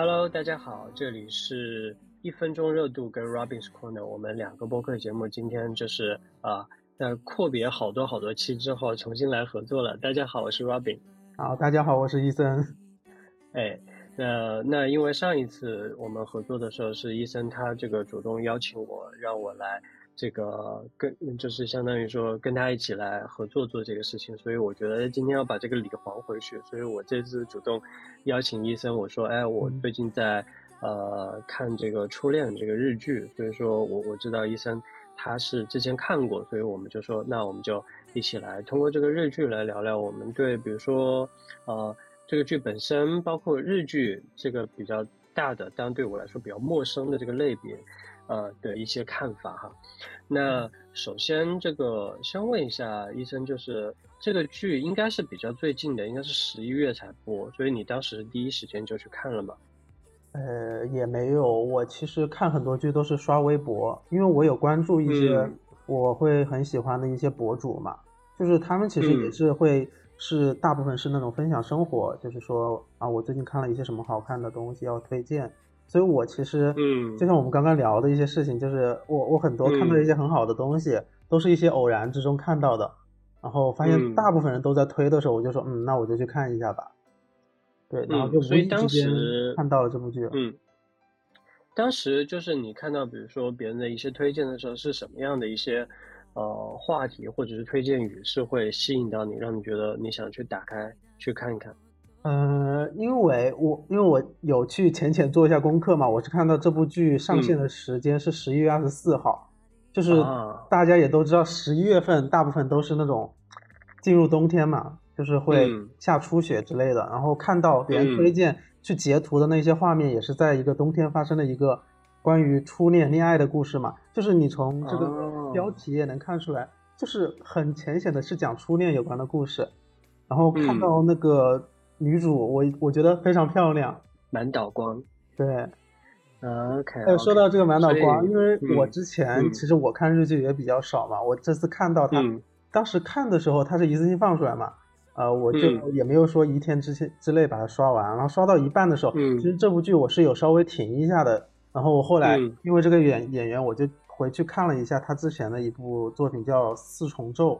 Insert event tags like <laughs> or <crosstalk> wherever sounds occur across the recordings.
Hello，大家好，这里是一分钟热度跟 Robin's Corner，我们两个播客节目今天就是啊，在阔别好多好多期之后重新来合作了。大家好，我是 Robin。好，大家好，我是伊森。哎，那那因为上一次我们合作的时候是医生他这个主动邀请我，让我来。这个跟就是相当于说跟他一起来合作做这个事情，所以我觉得今天要把这个礼还回去，所以我这次主动邀请医生，我说，哎，我最近在呃看这个初恋这个日剧，所以说我我知道医生他是之前看过，所以我们就说，那我们就一起来通过这个日剧来聊聊我们对比如说呃这个剧本身，包括日剧这个比较大的，当然对我来说比较陌生的这个类别。呃的一些看法哈，那首先这个先问一下医生，就是这个剧应该是比较最近的，应该是十一月才播，所以你当时第一时间就去看了吗？呃，也没有，我其实看很多剧都是刷微博，因为我有关注一些我会很喜欢的一些博主嘛，就是他们其实也是会是大部分是那种分享生活，就是说啊，我最近看了一些什么好看的东西要推荐。所以，我其实，嗯，就像我们刚刚聊的一些事情，就是我我很多看到一些很好的东西，都是一些偶然之中看到的，然后发现大部分人都在推的时候，我就说，嗯，那我就去看一下吧。对，然后就无意之间看到了这部剧。嗯，当时就是你看到，比如说别人的一些推荐的时候，是什么样的一些呃话题或者是推荐语是会吸引到你，让你觉得你想去打开去看一看？嗯，因为我因为我有去浅浅做一下功课嘛，我是看到这部剧上线的时间是十一月二十四号，就是大家也都知道，十一月份大部分都是那种进入冬天嘛，就是会下初雪之类的。然后看到别人推荐去截图的那些画面，也是在一个冬天发生的一个关于初恋恋爱的故事嘛，就是你从这个标题也能看出来，就是很浅显的是讲初恋有关的故事。然后看到那个。女主，我我觉得非常漂亮，满岛光。对，OK。哎，说到这个满岛光，因为我之前其实我看日剧也比较少嘛，我这次看到他，当时看的时候他是一次性放出来嘛，呃，我就也没有说一天之前之内把它刷完，然后刷到一半的时候，其实这部剧我是有稍微停一下的，然后我后来因为这个演演员，我就回去看了一下他之前的一部作品叫《四重奏》，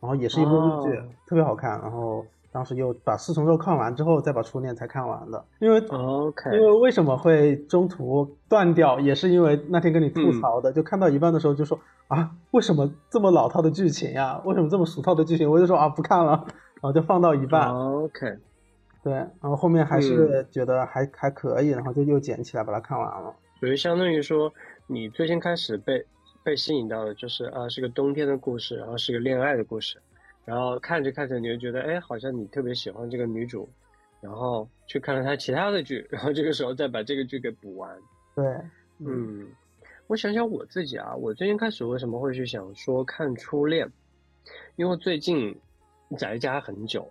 然后也是一部日剧，特别好看，然后。当时又把四重奏看完之后，再把初恋才看完的。因为，OK，因为为什么会中途断掉，也是因为那天跟你吐槽的，就看到一半的时候就说啊，为什么这么老套的剧情呀？为什么这么俗套的剧情？我就说啊，不看了，<laughs> 然后就放到一半。OK，对，然后后面还是觉得还还可以，然后就又捡起来把它看完了。所以相当于说，你最先开始被被吸引到的就是啊，是个冬天的故事，然后是个恋爱的故事。然后看着看着，你就觉得，哎，好像你特别喜欢这个女主，然后去看了她其他的剧，然后这个时候再把这个剧给补完。对，嗯，我想想我自己啊，我最近开始为什么会去想说看《初恋》，因为最近宅家很久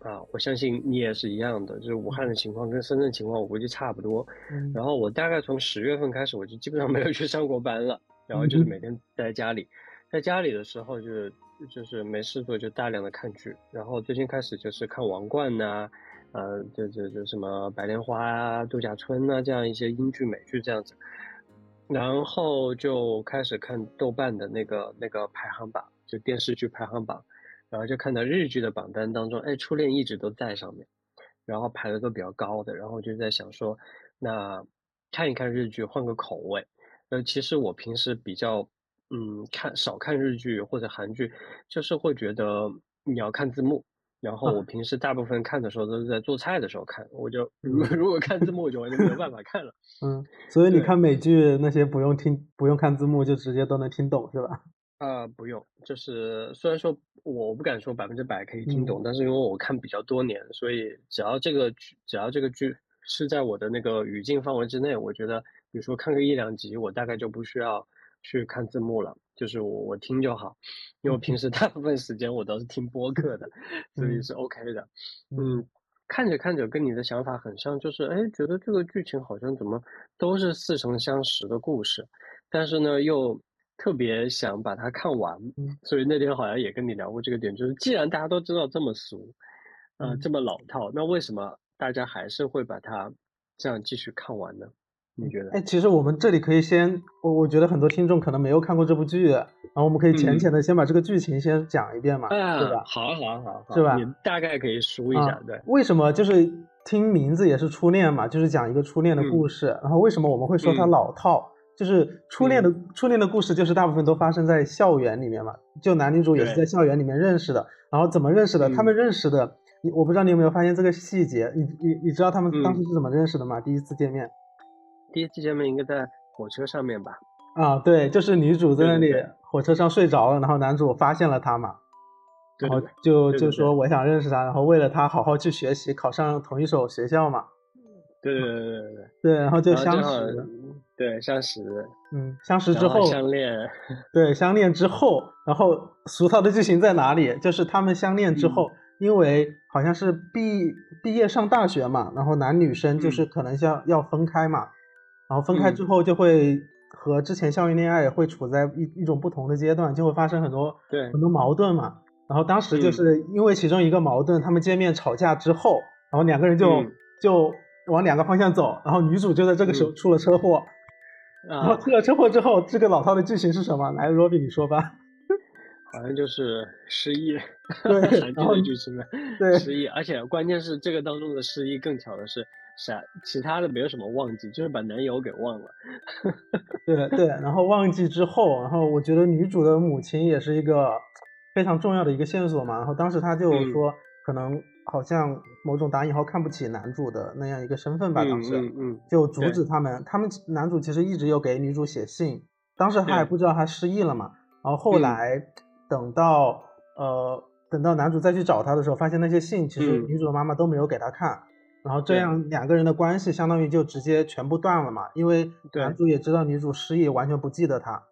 啊，我相信你也是一样的，就是武汉的情况跟深圳情况我估计差不多。然后我大概从十月份开始，我就基本上没有去上过班了，然后就是每天待在家里，在家里的时候就是。就是没事做就大量的看剧，然后最近开始就是看《王冠》呐，呃，就就就什么《白莲花》啊、《度假村》呐这样一些英剧美剧这样子，然后就开始看豆瓣的那个那个排行榜，就电视剧排行榜，然后就看到日剧的榜单当中，哎，《初恋》一直都在上面，然后排的都比较高的，然后就在想说，那看一看日剧，换个口味。呃，其实我平时比较。嗯，看少看日剧或者韩剧，就是会觉得你要看字幕。然后我平时大部分看的时候都是在做菜的时候看，我就如如果看字幕我就完全没有办法看了。<laughs> 嗯，所以你看美剧那些不用听不用看字幕就直接都能听懂是吧？啊，<laughs> 不用，就是虽然说我不敢说百分之百可以听懂，但是因为我看比较多年，所以只要这个剧只要这个剧是在我的那个语境范围之内，我觉得比如说看个一两集，我大概就不需要。去看字幕了，就是我我听就好，因为我平时 <laughs> 大部分时间我都是听播客的，所以是 OK 的。嗯，看着看着跟你的想法很像，就是哎，觉得这个剧情好像怎么都是似曾相识的故事，但是呢又特别想把它看完，所以那天好像也跟你聊过这个点，就是既然大家都知道这么俗，呃，这么老套，那为什么大家还是会把它这样继续看完呢？你觉得？哎，其实我们这里可以先，我我觉得很多听众可能没有看过这部剧，然后我们可以浅浅的先把这个剧情先讲一遍嘛，对吧？好啊，好啊，好，是吧？你大概可以说一下，对。为什么就是听名字也是初恋嘛，就是讲一个初恋的故事，然后为什么我们会说它老套？就是初恋的初恋的故事，就是大部分都发生在校园里面嘛，就男女主也是在校园里面认识的，然后怎么认识的？他们认识的，你我不知道你有没有发现这个细节？你你你知道他们当时是怎么认识的吗？第一次见面？第一次见面应该在火车上面吧？啊，对，就是女主在那里火车上睡着了，然后男主发现了她嘛，然后就就说我想认识她，然后为了她好好去学习，考上同一所学校嘛。对对对对对对，然后就相识，对相识，嗯，相识之后相恋，对相恋之后，然后俗套的剧情在哪里？就是他们相恋之后，因为好像是毕毕业上大学嘛，然后男女生就是可能要要分开嘛。然后分开之后，就会和之前校园恋爱会处在一一种不同的阶段，就会发生很多对很多矛盾嘛。然后当时就是因为其中一个矛盾，他们见面吵架之后，然后两个人就就往两个方向走，然后女主就在这个时候出了车祸。然后出了车祸之后，这个老套的剧情是什么？来，Robin 你说吧。好像就是失忆，<laughs> 对，然后剧情对失忆，而且关键是这个当中的失忆更巧的是。啥？其他的没有什么忘记，就是把男友给忘了。<laughs> 对对，然后忘记之后，然后我觉得女主的母亲也是一个非常重要的一个线索嘛。然后当时她就说，可能好像某种打引号看不起男主的那样一个身份吧。当时，嗯，就阻止他们。他们男主其实一直有给女主写信，当时他还不知道他失忆了嘛。然后后来等到呃等到男主再去找她的时候，发现那些信其实女主的妈妈都没有给他看。然后这样两个人的关系相当于就直接全部断了嘛，因为男主也知道女主失忆，完全不记得她。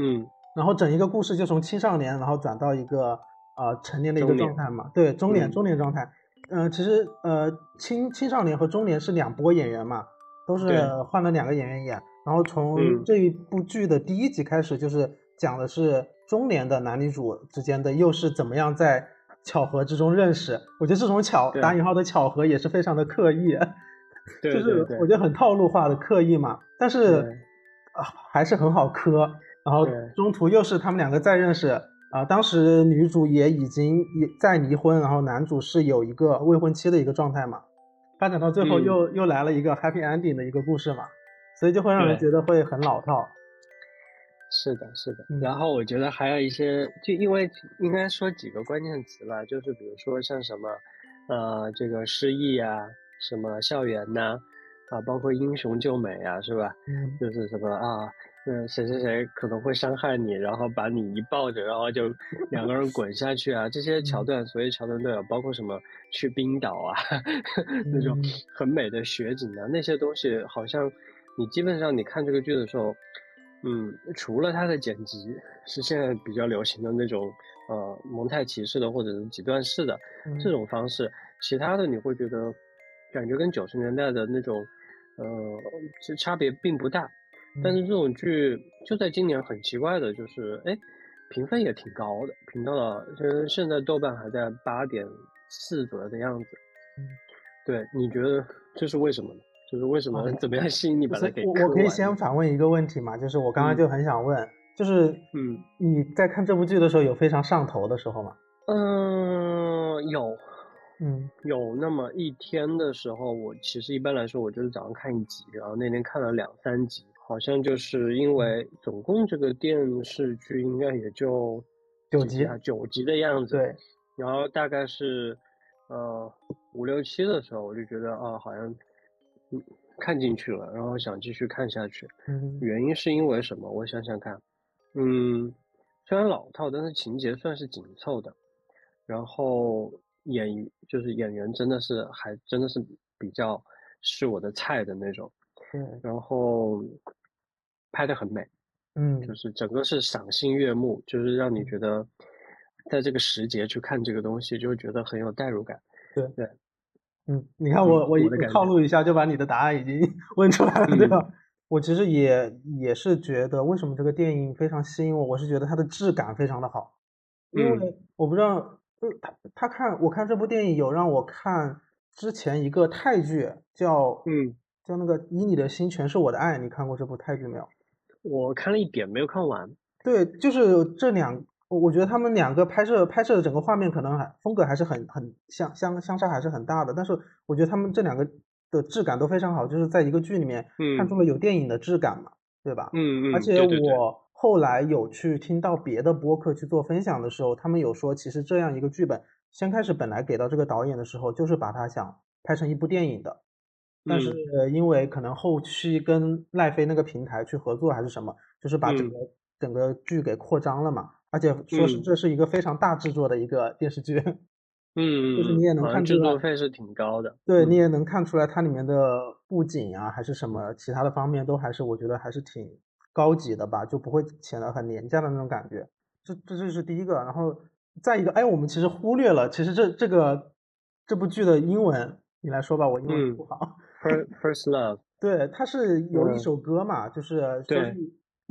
嗯，然后整一个故事就从青少年，然后转到一个呃成年的一个状态嘛，对，中年中年状态。嗯，其实呃青青少年和中年是两波演员嘛，都是换了两个演员演。然后从这一部剧的第一集开始，就是讲的是中年的男女主之间的又是怎么样在。巧合之中认识，我觉得这种巧打引号的巧合也是非常的刻意，<laughs> 就是我觉得很套路化的刻意嘛。但是啊，还是很好磕。然后中途又是他们两个再认识啊，当时女主也已经也在离婚，然后男主是有一个未婚妻的一个状态嘛。发展到最后又又来了一个 happy ending 的一个故事嘛，所以就会让人觉得会很老套。是的，是的。然后我觉得还有一些，就因为应该说几个关键词吧，就是比如说像什么，呃，这个失忆啊，什么校园呐，啊，包括英雄救美啊，是吧？嗯。就是什么啊，嗯，谁谁谁可能会伤害你，然后把你一抱着，然后就 <laughs> 两个人滚下去啊，这些桥段，所有桥段都有，包括什么去冰岛啊，<laughs> 那种很美的雪景啊，那些东西，好像你基本上你看这个剧的时候。嗯，除了它的剪辑是现在比较流行的那种，呃，蒙太奇式的或者是几段式的这种方式，其他的你会觉得感觉跟九十年代的那种，呃，其实差别并不大。但是这种剧就在今年很奇怪的就是，哎，评分也挺高的，评到了，其实现在豆瓣还在八点四左右的样子。嗯，对，你觉得这是为什么呢？就是为什么 <laughs> 怎么样吸引你把它给？我我可以先反问一个问题嘛？就是我刚刚就很想问，就是嗯，你在看这部剧的时候有非常上头的时候吗？嗯，有，嗯，有那么一天的时候，我其实一般来说我就是早上看一集，然后那天看了两三集，好像就是因为总共这个电视剧应该也就九集啊，九集的样子。对，然后大概是呃五六七的时候，我就觉得啊，好像。看进去了，然后想继续看下去。嗯，原因是因为什么？我想想看。嗯，虽然老套，但是情节算是紧凑的。然后演就是演员真的是还真的是比较是我的菜的那种。嗯。然后拍的很美。嗯。就是整个是赏心悦目，就是让你觉得在这个时节去看这个东西，就会觉得很有代入感。对对。嗯，你看我我一套路一下就把你的答案已经 <laughs> 问出来了，对吧？我其实也也是觉得，为什么这个电影非常吸引我？我是觉得它的质感非常的好，因为我不知道，他他看我看这部电影有让我看之前一个泰剧叫嗯叫那个《以你的心全是我的爱》，你看过这部泰剧没有？我看了一点，没有看完。对，就是这两，我我觉得他们两个拍摄拍摄的整个画面可能还风格还是很很相相相差还是很大的，但是我觉得他们这两个的质感都非常好，就是在一个剧里面看出了有电影的质感嘛，对吧？嗯嗯。而且我后来有去听到别的播客去做分享的时候，他们有说，其实这样一个剧本，先开始本来给到这个导演的时候，就是把他想拍成一部电影的。但是因为可能后期跟奈飞那个平台去合作还是什么，就是把整个整个剧给扩张了嘛，而且说是这是一个非常大制作的一个电视剧，<laughs> 嗯，就是你也能看出来，制作费是挺高的，对你也能看出来它里面的布景啊还是什么其他的方面都还是我觉得还是挺高级的吧，就不会显得很廉价的那种感觉，这这就是第一个，然后再一个，哎，我们其实忽略了，其实这这个这部剧的英文，你来说吧，我英文不好。First Love，<laughs> 对，它是有一首歌嘛，就是说是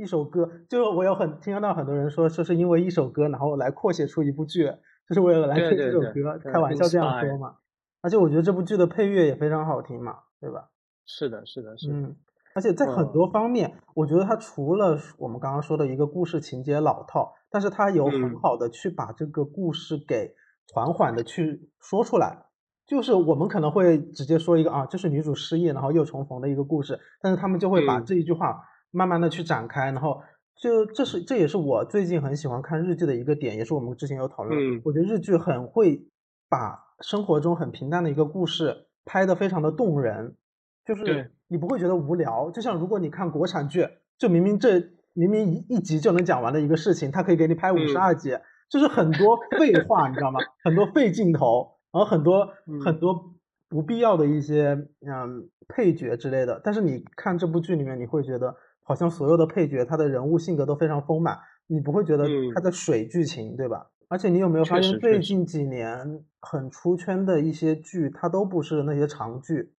一首歌，就是我有很听到很多人说，说是因为一首歌，然后来扩写出一部剧，就是为了来推这首歌，开玩笑这样说嘛。而且我觉得这部剧的配乐也非常好听嘛，对吧？是的，是的，是。嗯，而且在很多方面，我觉得它除了我们刚刚说的一个故事情节老套，但是它有很好的去把这个故事给缓缓的去说出来。就是我们可能会直接说一个啊，这是女主失忆然后又重逢的一个故事，但是他们就会把这一句话慢慢的去展开，然后就这是这也是我最近很喜欢看日剧的一个点，也是我们之前有讨论，我觉得日剧很会把生活中很平淡的一个故事拍的非常的动人，就是你不会觉得无聊，就像如果你看国产剧，就明明这明明一一集就能讲完的一个事情，它可以给你拍五十二集，就是很多废话，你知道吗？很多废镜头。然后很多很多不必要的一些嗯配角之类的，但是你看这部剧里面，你会觉得好像所有的配角他的人物性格都非常丰满，你不会觉得他在水剧情，对吧？而且你有没有发现最近几年很出圈的一些剧，它都不是那些长剧，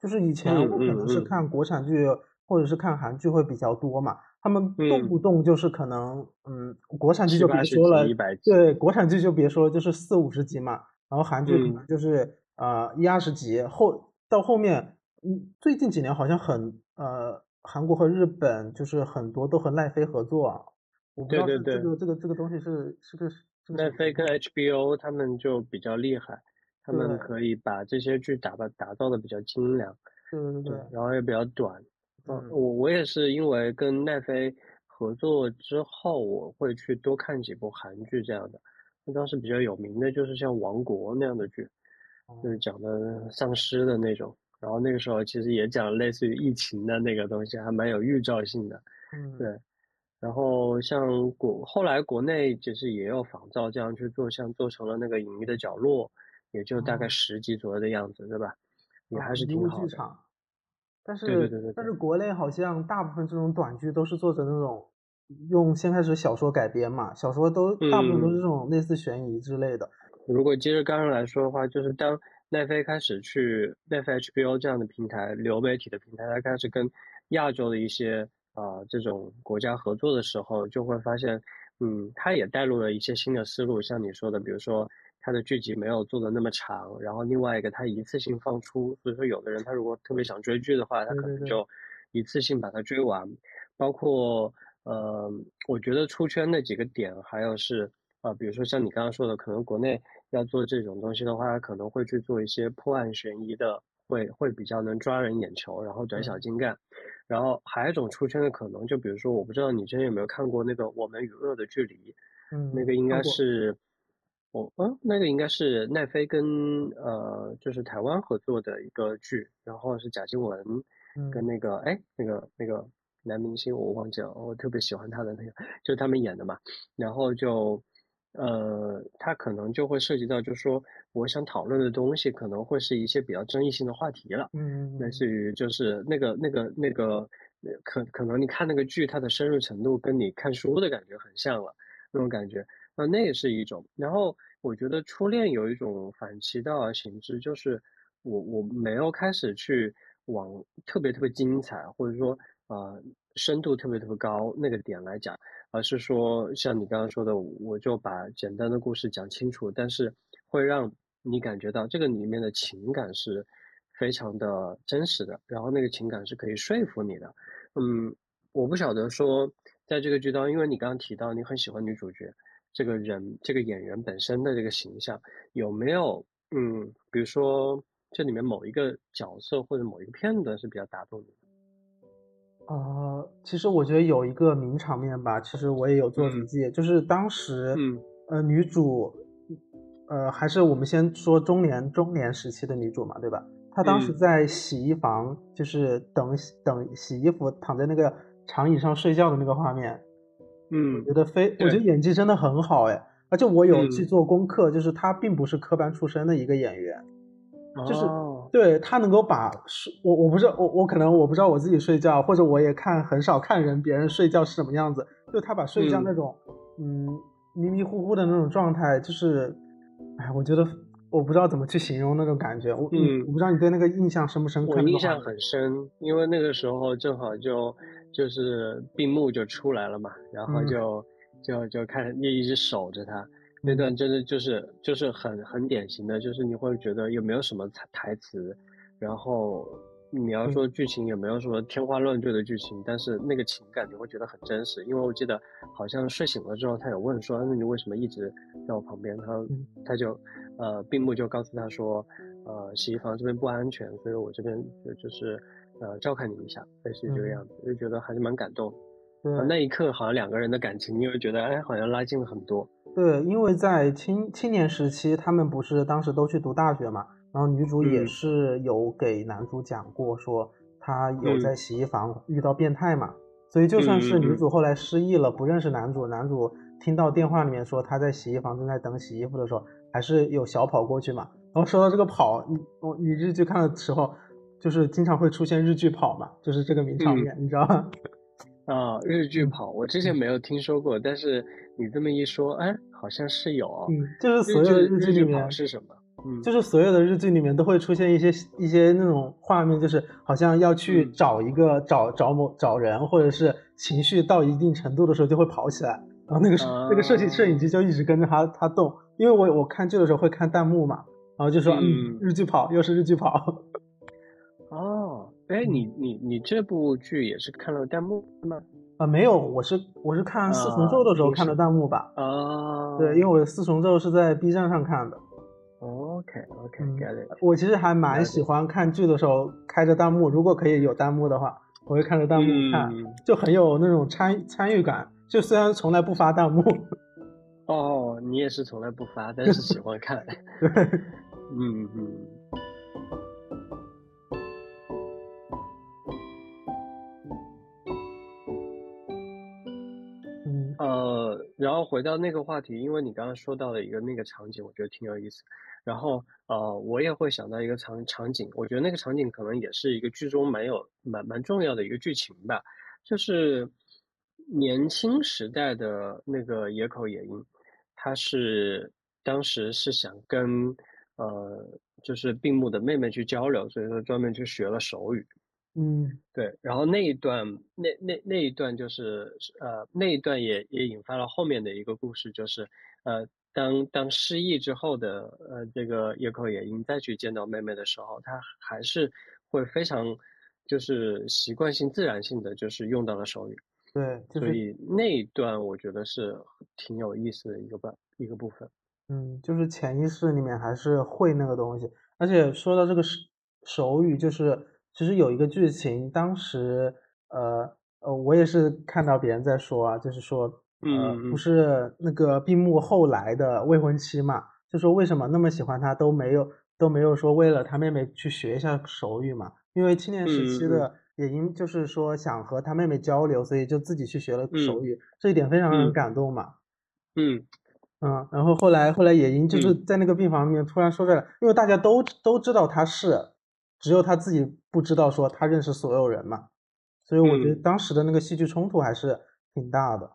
就是以前我可能是看国产剧或者是看韩剧会比较多嘛，他们动不动就是可能嗯国产剧就别说了，对国产剧就别说了，就是四五十集嘛。然后韩剧可能就是呃一二十集后到后面，嗯，最近几年好像很呃韩国和日本就是很多都和奈飞合作啊，我不知道这个这个这个东西是是个奈飞跟 HBO 他们就比较厉害，他们可以把这些剧打的打造的比较精良，对对对，然后也比较短，嗯，我我也是因为跟奈飞合作之后，我会去多看几部韩剧这样的。那当时比较有名的就是像《王国》那样的剧，就是讲的丧尸的那种。然后那个时候其实也讲类似于疫情的那个东西，还蛮有预兆性的。嗯，对。然后像国后来国内其实也有仿照这样去做，像做成了那个《隐秘的角落》，也就大概十集左右的样子，对吧？也还是挺好的。但是对对对对。但是国内好像大部分这种短剧都是做成那种。用先开始小说改编嘛，小说都大部分都是这种类似悬疑之类的。如果接着刚刚来说的话，就是当奈飞开始去奈飞 HBO 这样的平台流媒体的平台，它开始跟亚洲的一些啊这种国家合作的时候，就会发现，嗯，它也带入了一些新的思路，像你说的，比如说它的剧集没有做的那么长，然后另外一个它一次性放出，所以说有的人他如果特别想追剧的话，他可能就一次性把它追完，包括。呃，我觉得出圈那几个点，还有是啊，比如说像你刚刚说的，可能国内要做这种东西的话，可能会去做一些破案悬疑的，会会比较能抓人眼球，然后短小精干。然后还有一种出圈的可能，就比如说，我不知道你之前有没有看过那个《我们与恶的距离》，嗯，那个应该是我嗯，那个应该是奈飞跟呃，就是台湾合作的一个剧，然后是贾静雯跟那个哎，那个那个。男明星我忘记了，我特别喜欢他的那个，就他们演的嘛。然后就，呃，它可能就会涉及到，就是说，我想讨论的东西可能会是一些比较争议性的话题了。嗯，类似于就是那个那个那个，可可能你看那个剧，它的深入程度跟你看书的感觉很像了，那种感觉。那那也是一种。然后我觉得初恋有一种反其道而行之，就是我我没有开始去往特别特别精彩，或者说。呃，深度特别特别高那个点来讲，而是说像你刚刚说的，我就把简单的故事讲清楚，但是会让你感觉到这个里面的情感是非常的真实的，然后那个情感是可以说服你的。嗯，我不晓得说在这个剧当中，因为你刚刚提到你很喜欢女主角这个人，这个演员本身的这个形象，有没有嗯，比如说这里面某一个角色或者某一个片段是比较打动你的？呃，其实我觉得有一个名场面吧，其实我也有做笔记，就是当时呃女主。呃，还是我们先说中年中年时期的女主嘛，对吧？她当时在洗衣房，就是等等洗衣服，躺在那个长椅上睡觉的那个画面，嗯，我觉得非，我觉得演技真的很好哎。而且我有去做功课，就是她并不是科班出身的一个演员，就是对他能够把睡，我我不知道我我可能我不知道我自己睡觉，或者我也看很少看人别人睡觉是什么样子，就他把睡觉那种嗯迷迷糊糊的那种状态，就是。哎，我觉得我不知道怎么去形容那种感觉。我嗯，我不知道你对那个印象深不深刻？我印象很深，因为那个时候正好就就是闭幕就出来了嘛，然后就就就看你一直守着他那段，真的就是就是很很典型的，就是你会觉得有没有什么台台词，然后。你要说剧情有没有什么天花乱坠的剧情，但是那个情感你会觉得很真实。因为我记得好像睡醒了之后，他有问说：“那你为什么一直在我旁边？”他他就呃闭幕就告诉他说：“呃洗衣房这边不安全，所以我这边就就是呃照看你一下，类似于这个样子。”就觉得还是蛮感动。对，那一刻好像两个人的感情，你会觉得哎好像拉近了很多。对，因为在青青年时期，他们不是当时都去读大学嘛。然后女主也是有给男主讲过，说她有在洗衣房遇到变态嘛，所以就算是女主后来失忆了，不认识男主，男主听到电话里面说她在洗衣房正在等洗衣服的时候，还是有小跑过去嘛。然后说到这个跑，你我你日剧看的时候，就是经常会出现日剧跑嘛，就是这个名场面，你知道吗？啊，日剧跑，我之前没有听说过，但是你这么一说，哎，好像是有。嗯，就是所有的日剧里面是什么？嗯就是所有的日剧里面都会出现一些一些那种画面，就是好像要去找一个找找某找人，或者是情绪到一定程度的时候就会跑起来，然后那个那个摄影摄影机就一直跟着他他动。因为我我看剧的时候会看弹幕嘛，然后就说嗯日剧跑又是日剧跑。哦，哎你你你这部剧也是看了弹幕吗？啊没有，我是我是看四重奏的时候看的弹幕吧。啊，对，因为我的四重奏是在 B 站上看的。OK OK，get it。我其实还蛮喜欢看剧的时候开着弹幕，如果可以有弹幕的话，我会看着弹幕看，就很有那种参参与感。就虽然从来不发弹幕。哦，你也是从来不发，但是喜欢看。<laughs> 对，嗯嗯。然后回到那个话题，因为你刚刚说到了一个那个场景，我觉得挺有意思。然后呃，我也会想到一个场场景，我觉得那个场景可能也是一个剧中蛮有蛮蛮重要的一个剧情吧，就是年轻时代的那个野口野樱，他是当时是想跟呃就是病木的妹妹去交流，所以说专门去学了手语。嗯，对，然后那一段，那那那一段就是，呃，那一段也也引发了后面的一个故事，就是，呃，当当失忆之后的，呃，这个叶口野樱再去见到妹妹的时候，他还是会非常，就是习惯性、自然性的，就是用到了手语。对，所以那一段我觉得是挺有意思的一个部一个部分。嗯，就是潜意识里面还是会那个东西，而且说到这个手手语，就是。其实有一个剧情，当时呃呃，我也是看到别人在说啊，就是说，呃，不是那个闭幕后来的未婚妻嘛，就说为什么那么喜欢他都没有都没有说为了他妹妹去学一下手语嘛？因为青年时期的也因就是说想和他妹妹交流，所以就自己去学了手语，这一点非常让人感动嘛。嗯嗯，然后后来后来野樱就是在那个病房里面突然说出来，因为大家都都知道他是。只有他自己不知道，说他认识所有人嘛，所以我觉得当时的那个戏剧冲突还是挺大的，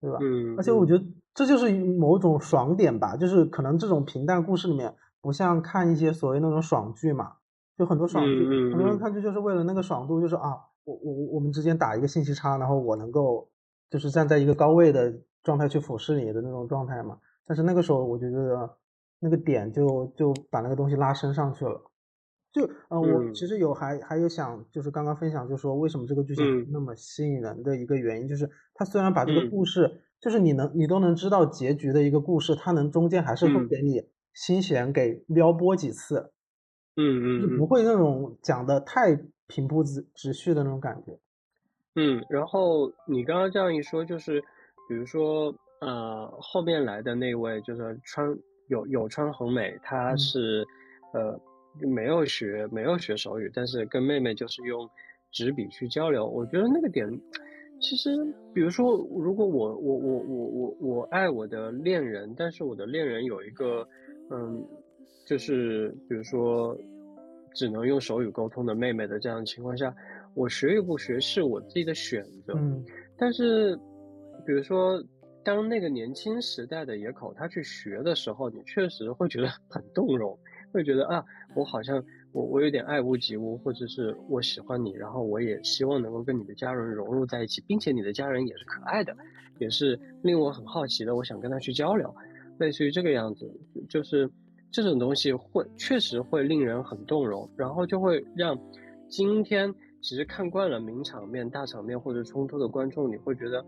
对吧？嗯。而且我觉得这就是某种爽点吧，就是可能这种平淡故事里面，不像看一些所谓那种爽剧嘛，就很多爽剧，很多人看剧就是为了那个爽度，就是啊，我我我们之间打一个信息差，然后我能够就是站在一个高位的状态去俯视你的那种状态嘛。但是那个时候我觉得那个点就就把那个东西拉升上去了。就呃，我其实有还还有想，就是刚刚分享，就是说为什么这个剧情那么吸引人的一个原因，就是它虽然把这个故事，就是你能你都能知道结局的一个故事，它能中间还是会给你心弦给撩拨几次，嗯嗯，就不会那种讲的太平铺直直叙的那种感觉。嗯，然后你刚刚这样一说，就是比如说呃后面来的那位就是川有有川红美，他是呃没有学没有学手语，但是跟妹妹就是用纸笔去交流。我觉得那个点，其实比如说如果我我我我我我爱我的恋人，但是我的恋人有一个嗯，就是比如说只能用手语沟通的妹妹的这样的情况下。我学与不学是我自己的选择，嗯，但是，比如说，当那个年轻时代的野口他去学的时候，你确实会觉得很动容，会觉得啊，我好像我我有点爱屋及乌，或者是我喜欢你，然后我也希望能够跟你的家人融入在一起，并且你的家人也是可爱的，也是令我很好奇的，我想跟他去交流，类似于这个样子，就是这种东西会确实会令人很动容，然后就会让今天。其实看惯了名场面、大场面或者冲突的观众，你会觉得，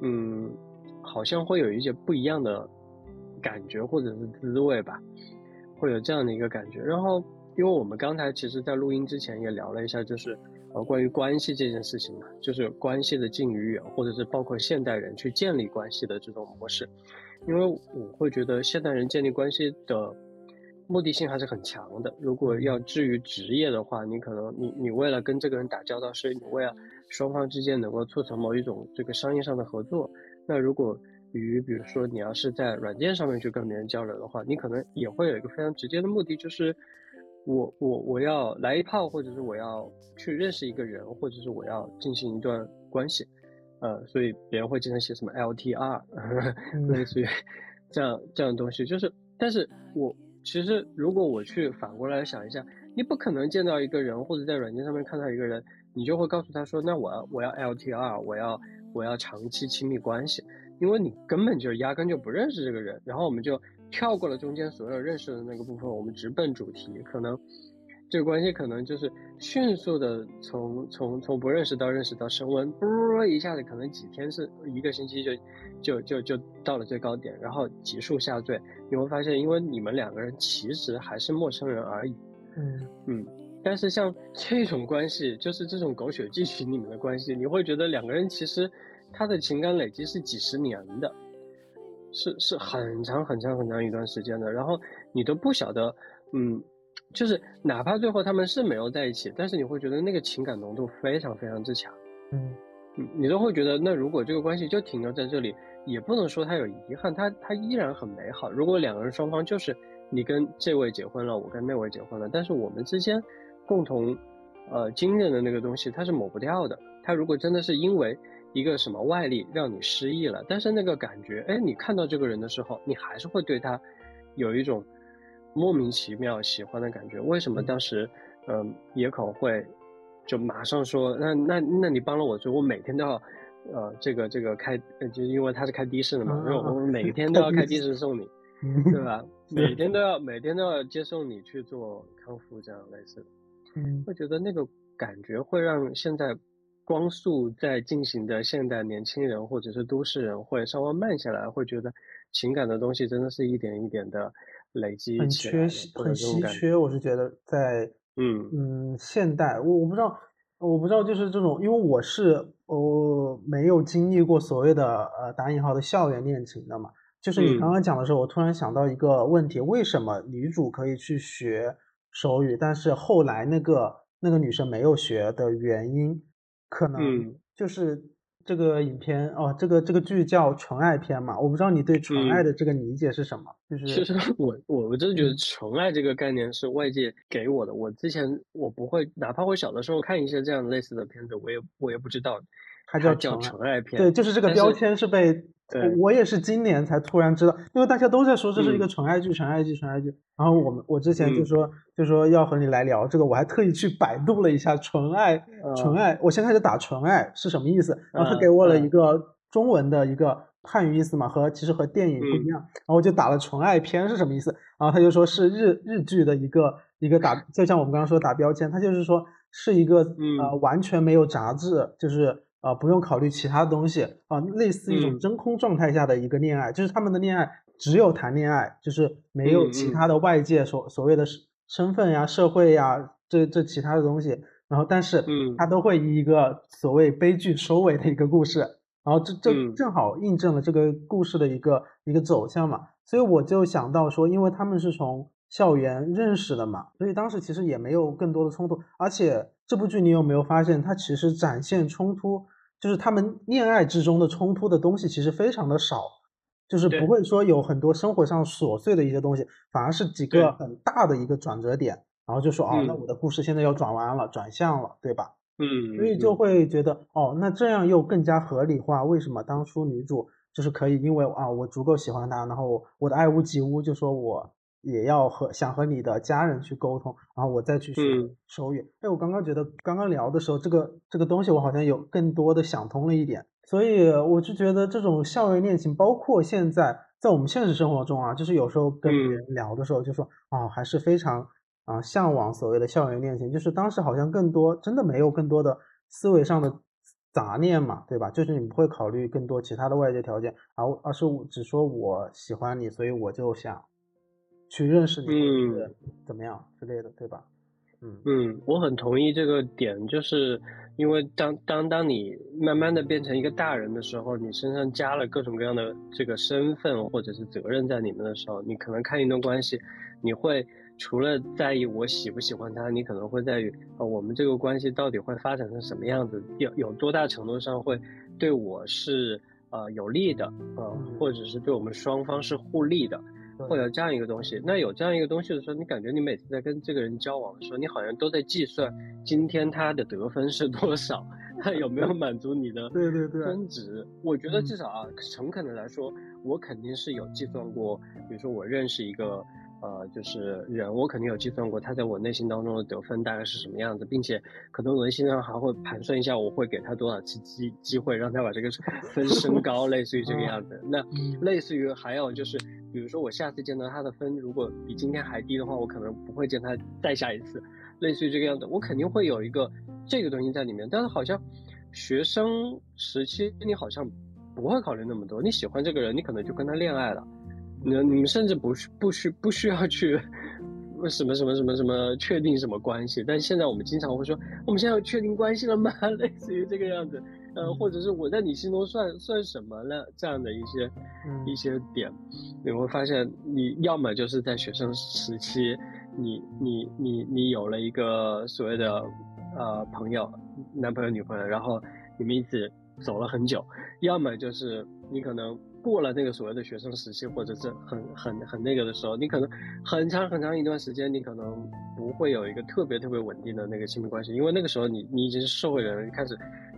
嗯，好像会有一些不一样的感觉或者是滋味吧，会有这样的一个感觉。然后，因为我们刚才其实，在录音之前也聊了一下，就是呃，关于关系这件事情嘛，就是关系的近与远，或者是包括现代人去建立关系的这种模式。因为我会觉得现代人建立关系的。目的性还是很强的。如果要至于职业的话，你可能你你为了跟这个人打交道，是你为了双方之间能够促成某一种这个商业上的合作。那如果与比如说你要是在软件上面去跟别人交流的话，你可能也会有一个非常直接的目的，就是我我我要来一炮，或者是我要去认识一个人，或者是我要进行一段关系。呃，所以别人会经常写什么 LTR，<laughs> 类似于 <laughs> 这样这样的东西。就是，但是我。其实，如果我去反过来想一下，你不可能见到一个人，或者在软件上面看到一个人，你就会告诉他说：“那我要我要 LTR，我要我要长期亲密关系。”因为你根本就压根就不认识这个人，然后我们就跳过了中间所有认识的那个部分，我们直奔主题，可能。这个关系可能就是迅速的从从从不认识到认识到升温，啵一下子可能几天是一个星期就就就就到了最高点，然后急速下坠。你会发现，因为你们两个人其实还是陌生人而已。嗯嗯。但是像这种关系，就是这种狗血剧情里面的关系，你会觉得两个人其实他的情感累积是几十年的，是是很长很长很长一段时间的，然后你都不晓得，嗯。就是哪怕最后他们是没有在一起，但是你会觉得那个情感浓度非常非常之强，嗯，你都会觉得那如果这个关系就停留在这里，也不能说他有遗憾，他他依然很美好。如果两个人双方就是你跟这位结婚了，我跟那位结婚了，但是我们之间共同呃经验的那个东西它是抹不掉的。他如果真的是因为一个什么外力让你失忆了，但是那个感觉，哎，你看到这个人的时候，你还是会对他有一种。莫名其妙喜欢的感觉，为什么当时，嗯，野口会就马上说，那那那你帮了我，就我每天都要，呃，这个这个开，就因为他是开的士的嘛，然后我 <laughs> 每天都要开的士送你，<laughs> 对吧？每天都要每天都要接送你去做康复，这样类似的，嗯，会觉得那个感觉会让现在光速在进行的现代年轻人或者是都市人会稍微慢下来，会觉得情感的东西真的是一点一点的。累积很缺，很稀缺。我是觉得在嗯嗯现代，我我不知道，我不知道就是这种，因为我是我没有经历过所谓的呃打引号的校园恋情的嘛。就是你刚刚讲的时候，我突然想到一个问题：为什么女主可以去学手语，但是后来那个那个女生没有学的原因，可能就是。这个影片哦，这个这个剧叫纯爱片嘛？我不知道你对纯爱的这个理解是什么？就是其实 <laughs> 我我我真的觉得纯爱这个概念是外界给我的。我之前我不会，哪怕我小的时候看一些这样类似的片子，我也我也不知道它叫叫纯爱片。对，就是这个标签是被。我也是今年才突然知道，因为大家都在说这是一个纯爱剧，纯爱剧，纯爱剧。然后我们我之前就说就说要和你来聊这个，我还特意去百度了一下纯爱，纯爱。我先开始打纯爱是什么意思，然后他给我了一个中文的一个汉语意思嘛，和其实和电影不一样。然后我就打了纯爱片是什么意思，然后他就说是日日剧的一个一个打，就像我们刚刚说打标签，他就是说是一个呃完全没有杂质，就是呃不用考虑其他东西啊，类似一种真空状态下的一个恋爱，就是他们的恋爱只有谈恋爱，就是没有其他的外界所所谓的身份呀、社会呀这这其他的东西。然后，但是，嗯，他都会以一个所谓悲剧收尾的一个故事，然后这这正好印证了这个故事的一个一个走向嘛。所以我就想到说，因为他们是从校园认识的嘛，所以当时其实也没有更多的冲突。而且这部剧你有没有发现，它其实展现冲突，就是他们恋爱之中的冲突的东西其实非常的少，就是不会说有很多生活上琐碎的一些东西，反而是几个很大的一个转折点。然后就说哦，那我的故事现在要转弯了，转向了，对吧？嗯，所以就会觉得哦，那这样又更加合理化。为什么当初女主就是可以因为啊，我足够喜欢他，然后我的爱屋及乌，就说我也要和想和你的家人去沟通，然后我再去学手语。哎，我刚刚觉得刚刚聊的时候，这个这个东西我好像有更多的想通了一点。所以我就觉得这种校园恋情，包括现在在我们现实生活中啊，就是有时候跟别人聊的时候，就说哦，还是非常。啊，向往所谓的校园恋情，就是当时好像更多真的没有更多的思维上的杂念嘛，对吧？就是你不会考虑更多其他的外界条件，而而是只说我喜欢你，所以我就想去认识你，嗯，怎么样之类的，对吧？嗯嗯，我很同意这个点，就是因为当当当你慢慢的变成一个大人的时候，你身上加了各种各样的这个身份或者是责任在里面的时候，你可能看一段关系，你会。除了在意我喜不喜欢他，你可能会在于，呃，我们这个关系到底会发展成什么样子，有有多大程度上会对我是呃有利的，呃，或者是对我们双方是互利的，会有这样一个东西。那有这样一个东西的时候，你感觉你每次在跟这个人交往的时候，你好像都在计算今天他的得分是多少，他有没有满足你的对对对分值？我觉得至少啊，诚恳的来说，我肯定是有计算过，比如说我认识一个。呃，就是人，我肯定有计算过他在我内心当中的得分大概是什么样子，并且可能我心上还会盘算一下，我会给他多少次机机会让他把这个分升高，<laughs> 类似于这个样子。那类似于还有就是，比如说我下次见到他的分如果比今天还低的话，我可能不会见他再下一次，类似于这个样子。我肯定会有一个这个东西在里面，但是好像学生时期你好像不会考虑那么多，你喜欢这个人，你可能就跟他恋爱了。你你们甚至不需不需不需要去什么什么什么什么确定什么关系，但现在我们经常会说，我们现在要确定关系了吗？<laughs> 类似于这个样子，呃，或者是我在你心中算算什么了？这样的一些一些点，你会发现，你要么就是在学生时期，你你你你有了一个所谓的呃朋友，男朋友女朋友，然后你们一起走了很久，要么就是你可能。过了那个所谓的学生时期，或者是很很很那个的时候，你可能很长很长一段时间，你可能不会有一个特别特别稳定的那个亲密关系，因为那个时候你你已经是社会人了，开始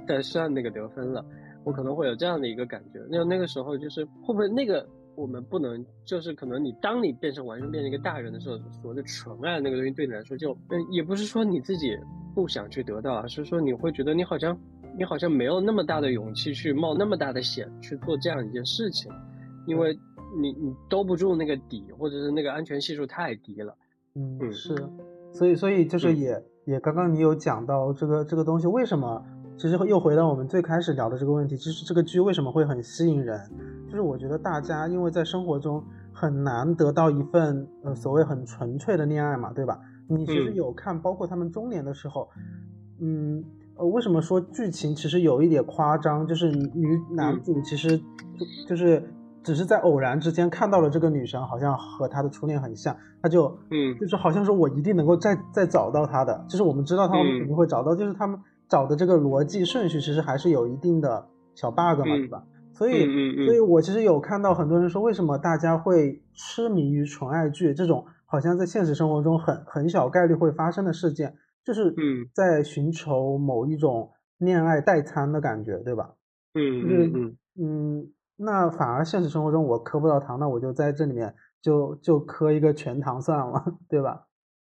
在算那个得分了。我可能会有这样的一个感觉，那那个时候就是会不会那个我们不能就是可能你当你变成完全变成一个大人的时候，所谓的纯爱那个东西对你来说就嗯也不是说你自己不想去得到，而是说你会觉得你好像。你好像没有那么大的勇气去冒那么大的险去做这样一件事情，因为你你兜不住那个底，或者是那个安全系数太低了。嗯，是，所以所以就是也也刚刚你有讲到这个这个东西为什么，其实又回到我们最开始聊的这个问题，其实这个剧为什么会很吸引人，就是我觉得大家因为在生活中很难得到一份呃所谓很纯粹的恋爱嘛，对吧？你其实有看，包括他们中年的时候，嗯。呃，为什么说剧情其实有一点夸张？就是女男主其实就就是只是在偶然之间看到了这个女生，好像和他的初恋很像，他就嗯，就是好像说我一定能够再再找到她的，就是我们知道他们肯定会找到，就是他们找的这个逻辑顺序其实还是有一定的小 bug 嘛，对吧？所以，所以我其实有看到很多人说，为什么大家会痴迷于纯爱剧这种好像在现实生活中很很小概率会发生的事件？就是嗯，在寻求某一种恋爱代餐的感觉，对吧？嗯嗯嗯嗯，那反而现实生活中我磕不到糖，那我就在这里面就就磕一个全糖算了，<laughs> 对吧？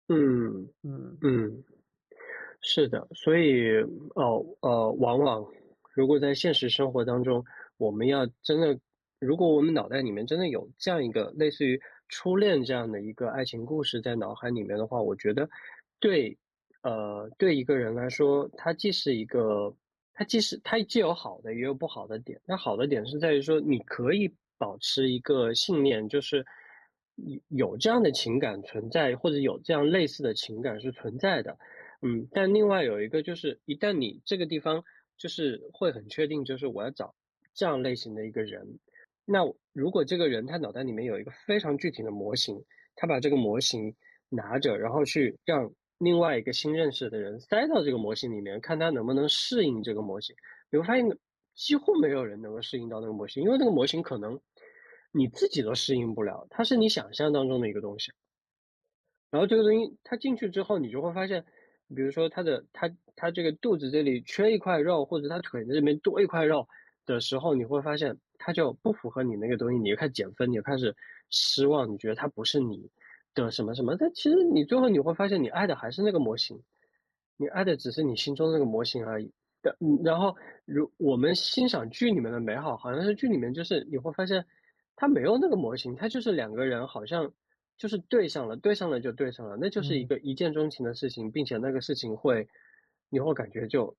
嗯嗯嗯，是的，所以哦呃，往往如果在现实生活当中，我们要真的，如果我们脑袋里面真的有这样一个类似于初恋这样的一个爱情故事在脑海里面的话，我觉得对，呃，对一个人来说，它既是一个，它既是它既有好的，也有不好的点。那好的点是在于说，你可以保持一个信念，就是有有这样的情感存在，或者有这样类似的情感是存在的。嗯，但另外有一个就是，一旦你这个地方就是会很确定，就是我要找这样类型的一个人。那如果这个人他脑袋里面有一个非常具体的模型，他把这个模型拿着，然后去让另外一个新认识的人塞到这个模型里面，看他能不能适应这个模型。你会发现，几乎没有人能够适应到那个模型，因为那个模型可能你自己都适应不了，它是你想象当中的一个东西。然后这个东西他进去之后，你就会发现。比如说他的他他这个肚子这里缺一块肉，或者他腿这边多一块肉的时候，你会发现他就不符合你那个东西，你就开始减分，你就开始失望，你觉得他不是你的什么什么。但其实你最后你会发现，你爱的还是那个模型，你爱的只是你心中的那个模型而已。的，然后如我们欣赏剧里面的美好，好像是剧里面就是你会发现，他没有那个模型，他就是两个人好像。就是对上了，对上了就对上了，那就是一个一见钟情的事情，并且那个事情会，你会感觉就，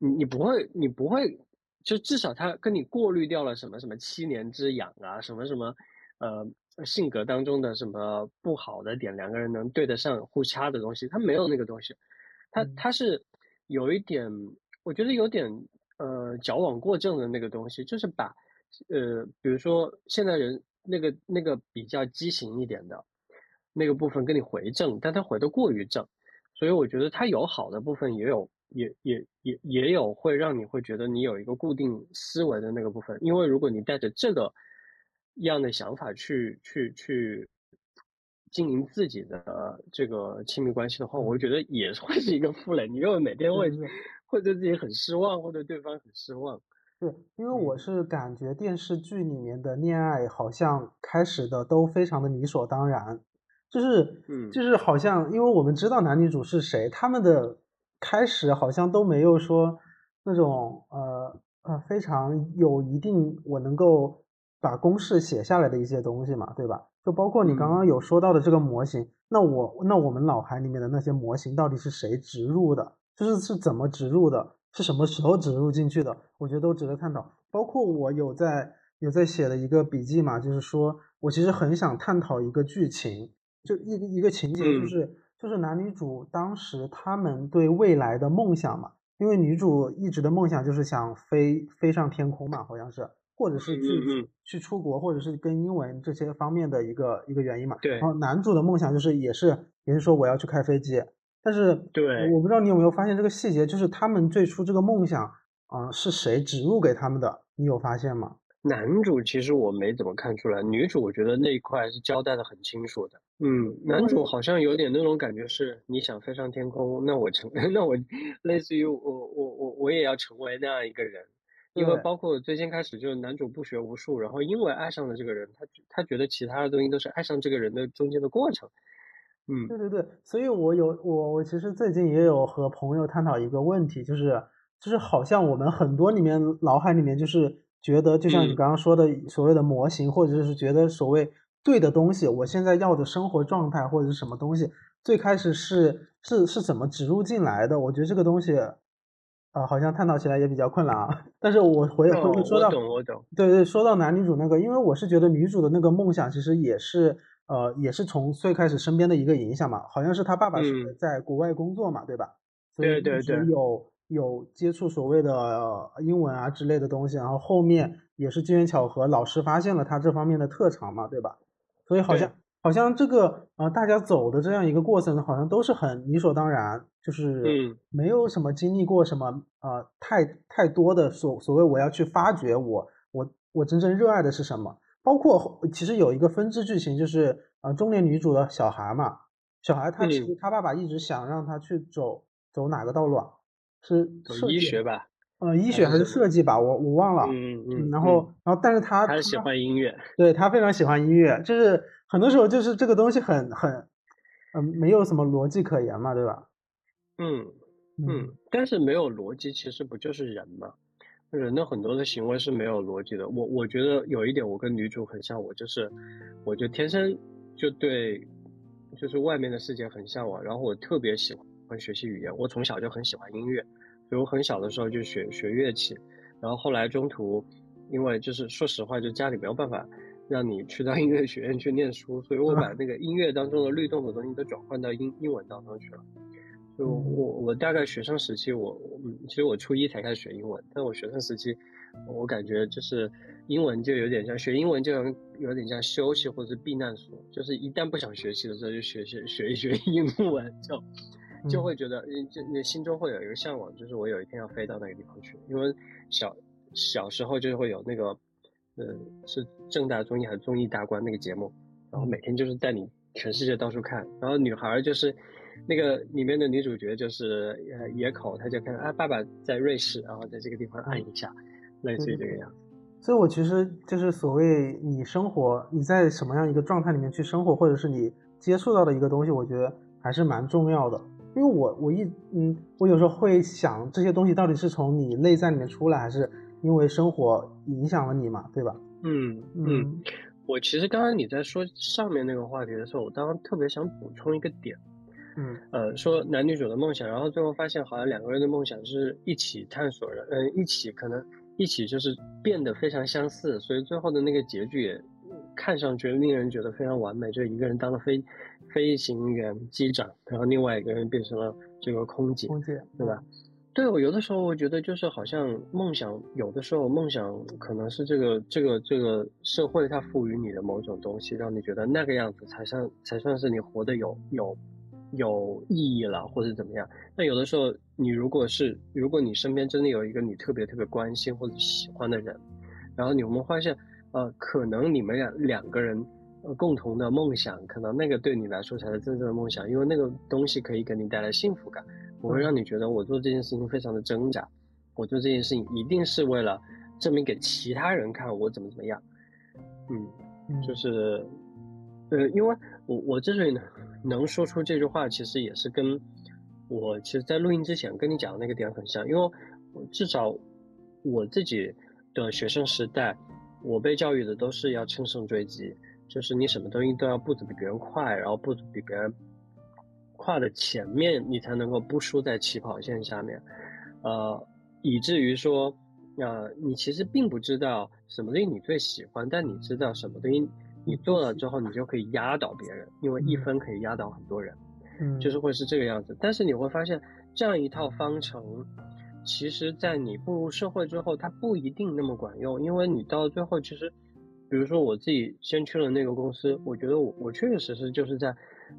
你你不会，你不会，就至少他跟你过滤掉了什么什么七年之痒啊，什么什么，呃，性格当中的什么不好的点，两个人能对得上互掐的东西，他没有那个东西，他他是有一点，我觉得有点呃矫枉过正的那个东西，就是把，呃，比如说现在人那个那个比较畸形一点的。那个部分跟你回正，但它回的过于正，所以我觉得它有好的部分，也有也也也也有会让你会觉得你有一个固定思维的那个部分。因为如果你带着这个样的想法去去去经营自己的这个亲密关系的话，我觉得也会是一个负累。你又每天会会对自己很失望，或者对方很失望。对，因为我是感觉电视剧里面的恋爱好像开始的都非常的理所当然。就是，嗯，就是好像，因为我们知道男女主是谁，他们的开始好像都没有说那种呃呃非常有一定我能够把公式写下来的一些东西嘛，对吧？就包括你刚刚有说到的这个模型，那我那我们脑海里面的那些模型到底是谁植入的？就是是怎么植入的？是什么时候植入进去的？我觉得都值得探讨。包括我有在有在写的一个笔记嘛，就是说我其实很想探讨一个剧情。就一一个情节，就是就是男女主当时他们对未来的梦想嘛，因为女主一直的梦想就是想飞飞上天空嘛，好像是，或者是去去出国，或者是跟英文这些方面的一个一个原因嘛。对。然后男主的梦想就是也是也是说我要去开飞机，但是对，我不知道你有没有发现这个细节，就是他们最初这个梦想啊是谁植入给他们的？你有发现吗？男主其实我没怎么看出来，女主我觉得那一块是交代的很清楚的。嗯，男主好像有点那种感觉，是你想飞上天空，那我成，<laughs> 那我类似于我我我我也要成为那样一个人，因为包括最先开始就是男主不学无术，然后因为爱上了这个人，他他觉得其他的东西都是爱上这个人的中间的过程。嗯，对对对，所以我有我我其实最近也有和朋友探讨一个问题，就是就是好像我们很多里面脑海里面就是觉得，就像你刚刚说的所谓的模型，或者是觉得所谓。对的东西，我现在要的生活状态或者是什么东西，最开始是是是怎么植入进来的？我觉得这个东西，啊，好像探讨起来也比较困难啊。<laughs> 但是我回回说到，我懂我懂。对对，说到男女主那个，因为我是觉得女主的那个梦想其实也是呃也是从最开始身边的一个影响嘛，好像是他爸爸是在国外工作嘛，对吧？所以对对对。有有接触所谓的英文啊之类的东西，然后后面也是机缘巧合，老师发现了他这方面的特长嘛，对吧？所以好像好像这个呃，大家走的这样一个过程，好像都是很理所当然，就是没有什么经历过什么呃太太多的所所谓我要去发掘我我我真正热爱的是什么。包括其实有一个分支剧情，就是呃中年女主的小孩嘛，小孩他其实他爸爸一直想让他去走走哪个道路啊？是走医学吧？呃，医学还是设计吧，我我忘了。嗯嗯。然后，然后，但是他他喜欢音乐，对他非常喜欢音乐，就是很多时候就是这个东西很很，嗯，没有什么逻辑可言嘛，对吧？嗯嗯。但是没有逻辑，其实不就是人吗？人的很多的行为是没有逻辑的。我我觉得有一点，我跟女主很像，我就是，我就天生就对，就是外面的世界很向往。然后我特别喜欢学习语言，我从小就很喜欢音乐，所以我很小的时候就学学乐器。然后后来中途，因为就是说实话，就家里没有办法让你去到 <laughs> 音乐学院去念书，所以我把那个音乐当中的律动的东西都转换到英英文当中去了。就我我大概学生时期，我嗯，其实我初一才开始学英文，但我学生时期，我感觉就是英文就有点像学英文，就有点像休息或者是避难所，就是一旦不想学习的时候，就学学学一学英文，就就会觉得你就你心中会有一个向往，就是我有一天要飞到那个地方去，因为小小时候就会有那个，呃，是正大综艺还是综艺大观那个节目，然后每天就是带你全世界到处看，然后女孩就是。那个里面的女主角就是呃野口，她就看啊爸爸在瑞士，然后在这个地方按一下，类似于这个样子。所以，我其实就是所谓你生活你在什么样一个状态里面去生活，或者是你接触到的一个东西，我觉得还是蛮重要的。因为我我一嗯，我有时候会想这些东西到底是从你内在里面出来，还是因为生活影响了你嘛，对吧？嗯嗯，我其实刚刚你在说上面那个话题的时候，我当时特别想补充一个点。嗯，呃，说男女主的梦想，然后最后发现好像两个人的梦想是一起探索的，嗯，一起可能一起就是变得非常相似，所以最后的那个结局也看上去令人觉得非常完美，就一个人当了飞飞行员机长，然后另外一个人变成了这个空姐，空姐，对吧？对我有的时候我觉得就是好像梦想，有的时候梦想可能是这个这个这个社会它赋予你的某种东西，让你觉得那个样子才算才算是你活得有有。有意义了，或者怎么样？那有的时候，你如果是，如果你身边真的有一个你特别特别关心或者喜欢的人，然后你们发现，呃，可能你们两两个人，呃，共同的梦想，可能那个对你来说才是真正的梦想，因为那个东西可以给你带来幸福感，不会让你觉得我做这件事情非常的挣扎，我做这件事情一定是为了证明给其他人看我怎么怎么样，嗯，就是，呃，因为我我之所以能。能说出这句话，其实也是跟我其实，在录音之前跟你讲的那个点很像，因为至少我自己的学生时代，我被教育的都是要乘胜追击，就是你什么东西都要步子比别人快，然后步子比别人跨的前面，你才能够不输在起跑线下面，呃，以至于说，呃，你其实并不知道什么东西你最喜欢，但你知道什么东西。你做了之后，你就可以压倒别人，因为一分可以压倒很多人，嗯，就是会是这个样子。但是你会发现，这样一套方程，其实在你步入社会之后，它不一定那么管用，因为你到最后，其实，比如说我自己先去了那个公司，我觉得我我确确实实就是在。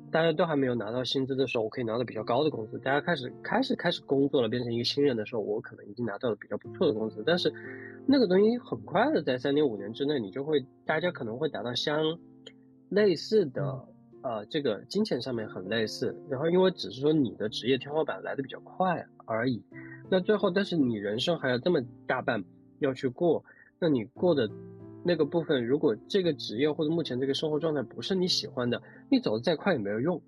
大家都还没有拿到薪资的时候，我可以拿到比较高的工资。大家开始开始开始工作了，变成一个新人的时候，我可能已经拿到了比较不错的工资。但是，那个东西很快的，在三年五年之内，你就会大家可能会达到相类似的，呃，这个金钱上面很类似。然后，因为只是说你的职业天花板来的比较快而已。那最后，但是你人生还有这么大半要去过，那你过的。那个部分，如果这个职业或者目前这个生活状态不是你喜欢的，你走得再快也没有用。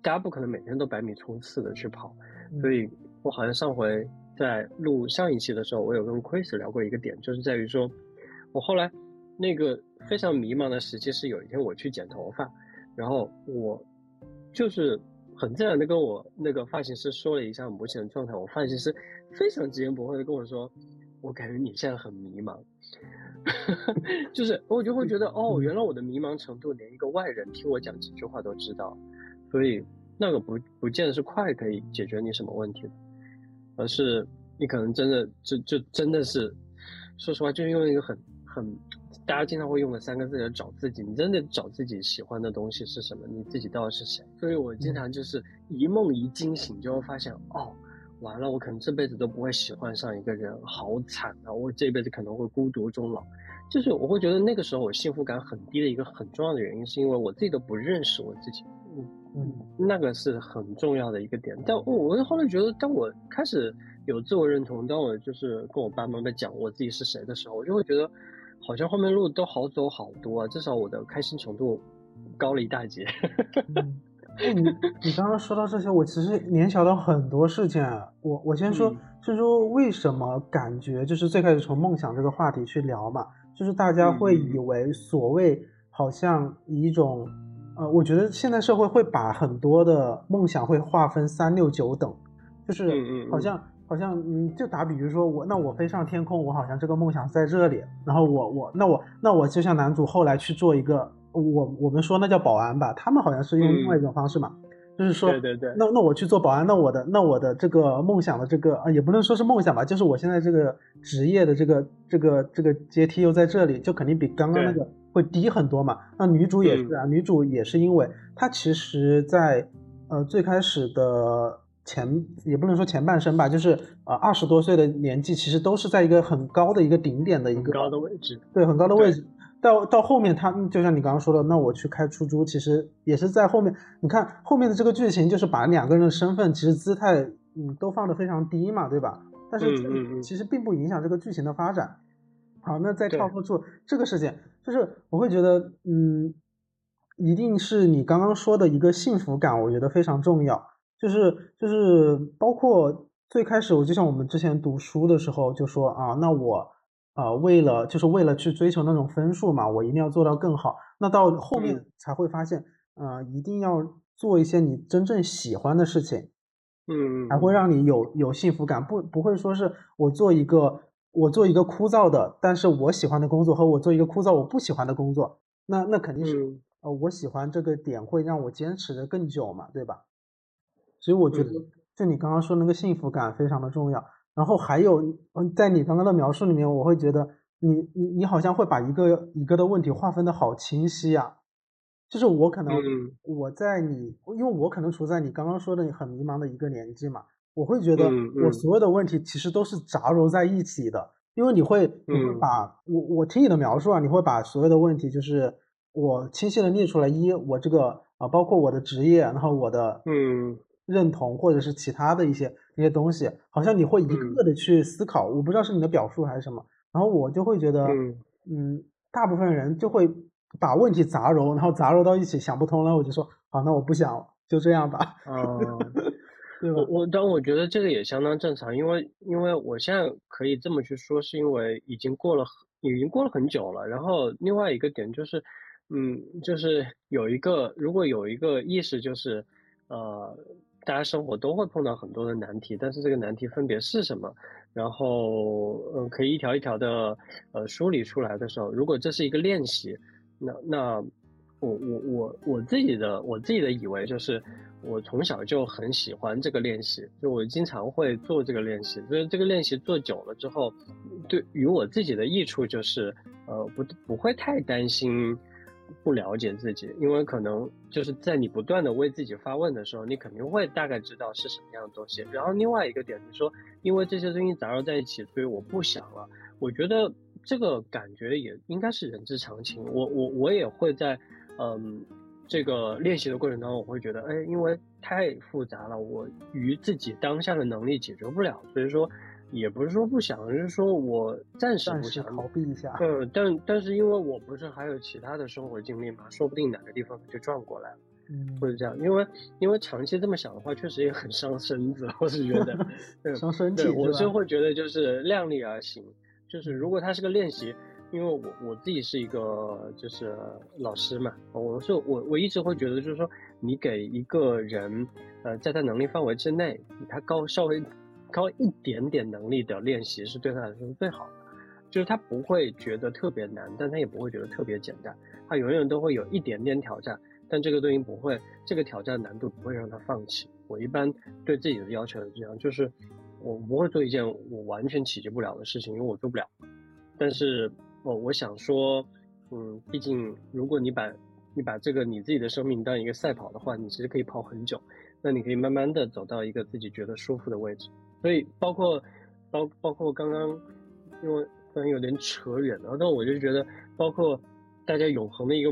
大家不可能每天都百米冲刺的去跑，所以我好像上回在录上一期的时候，我有跟 Chris 聊过一个点，就是在于说，我后来那个非常迷茫的时期是有一天我去剪头发，然后我就是很自然的跟我那个发型师说了一下目前的状态，我发型师非常直言不讳的跟我说，我感觉你现在很迷茫。<laughs> 就是我就会觉得哦，原来我的迷茫程度连一个外人听我讲几句话都知道，所以那个不不见得是快可以解决你什么问题的，而是你可能真的就就真的是，说实话，就是用一个很很大家经常会用的三个字来找自己，你真的找自己喜欢的东西是什么，你自己到底是谁？所以我经常就是一梦一惊醒，就会发现哦。完了，我可能这辈子都不会喜欢上一个人，好惨啊！我这辈子可能会孤独终老。就是我会觉得那个时候我幸福感很低的一个很重要的原因，是因为我自己都不认识我自己。嗯嗯，那个是很重要的一个点。但我我后来觉得，当我开始有自我认同，当我就是跟我爸妈在讲我自己是谁的时候，我就会觉得好像后面路都好走好多啊，至少我的开心程度高了一大截。<laughs> 哎，你你刚刚说到这些，我其实联想到很多事情。我我先说，是说为什么感觉就是最开始从梦想这个话题去聊嘛，就是大家会以为所谓好像以一种呃，我觉得现在社会会把很多的梦想会划分三六九等，就是好像好像嗯，就打比如说我那我飞上天空，我好像这个梦想在这里，然后我我那我那我就像男主后来去做一个，我我们说那叫保安吧，他们好像是用另外一种方式嘛。就是说，对对对，那那我去做保安，那我的那我的这个梦想的这个啊，也不能说是梦想吧，就是我现在这个职业的这个这个这个阶梯又在这里，就肯定比刚刚那个会低很多嘛。那女主也是啊，女主也是因为她其实，在呃最开始的前也不能说前半生吧，就是呃二十多岁的年纪，其实都是在一个很高的一个顶点的一个高的位置，对，很高的位置。到到后面，他就像你刚刚说的，那我去开出租，其实也是在后面。你看后面的这个剧情，就是把两个人的身份，其实姿态，嗯，都放得非常低嘛，对吧？但是其实并不影响这个剧情的发展。好，那再跳过出这个事件，就是我会觉得，嗯，一定是你刚刚说的一个幸福感，我觉得非常重要。就是就是包括最开始，我就像我们之前读书的时候就说啊，那我。啊，为了就是为了去追求那种分数嘛，我一定要做到更好。那到后面才会发现，呃，一定要做一些你真正喜欢的事情，嗯，才会让你有有幸福感。不不会说是我做一个我做一个枯燥的，但是我喜欢的工作和我做一个枯燥我不喜欢的工作，那那肯定是呃我喜欢这个点会让我坚持的更久嘛，对吧？所以我觉得就你刚刚说那个幸福感非常的重要。然后还有，嗯，在你刚刚的描述里面，我会觉得你你你好像会把一个一个的问题划分的好清晰啊。就是我可能我在你，因为我可能处在你刚刚说的很迷茫的一个年纪嘛，我会觉得我所有的问题其实都是杂糅在一起的。因为你会你会把我我听你的描述啊，你会把所有的问题就是我清晰的列出来，一我这个啊，包括我的职业，然后我的嗯。认同或者是其他的一些一些东西，好像你会一个的去思考，我不知道是你的表述还是什么，然后我就会觉得，嗯，大部分人就会把问题杂糅，然后杂糅到一起想不通了，我就说好，那我不想就这样吧。<laughs> 嗯，对吧？我但我觉得这个也相当正常，因为因为我现在可以这么去说，是因为已经过了已经过了很久了。然后另外一个点就是，嗯，就是有一个如果有一个意识就是，呃。大家生活都会碰到很多的难题，但是这个难题分别是什么？然后，呃，可以一条一条的，呃，梳理出来的时候，如果这是一个练习，那那我我我我自己的我自己的以为就是，我从小就很喜欢这个练习，就我经常会做这个练习，所以这个练习做久了之后，对于我自己的益处就是，呃，不不会太担心。不了解自己，因为可能就是在你不断的为自己发问的时候，你肯定会大概知道是什么样的东西。然后另外一个点是说，因为这些东西杂糅在一起，所以我不想了。我觉得这个感觉也应该是人之常情。我我我也会在，嗯，这个练习的过程当中，我会觉得，哎，因为太复杂了，我与自己当下的能力解决不了，所以说。也不是说不想，就是说我暂时不想逃避一下。嗯，但但是因为我不是还有其他的生活经历嘛，说不定哪个地方就转过来了，嗯，或者这样。因为因为长期这么想的话，确实也很伤身子，我是觉得，<laughs> 伤身体。我是会觉得就是量力而行，就是如果它是个练习，因为我我自己是一个就是老师嘛，我是我我一直会觉得就是说，你给一个人，呃，在他能力范围之内，比他高稍微。高一点点能力的练习是对他来说是最好的，就是他不会觉得特别难，但他也不会觉得特别简单，他永远都会有一点点挑战，但这个东西不会，这个挑战难度不会让他放弃。我一般对自己的要求是这样，就是我不会做一件我完全企及不了的事情，因为我做不了。但是，我我想说，嗯，毕竟如果你把你把这个你自己的生命当一个赛跑的话，你其实可以跑很久，那你可以慢慢的走到一个自己觉得舒服的位置。所以包括，包包括刚刚，因为可能有点扯远了，但我就觉得，包括大家永恒的一个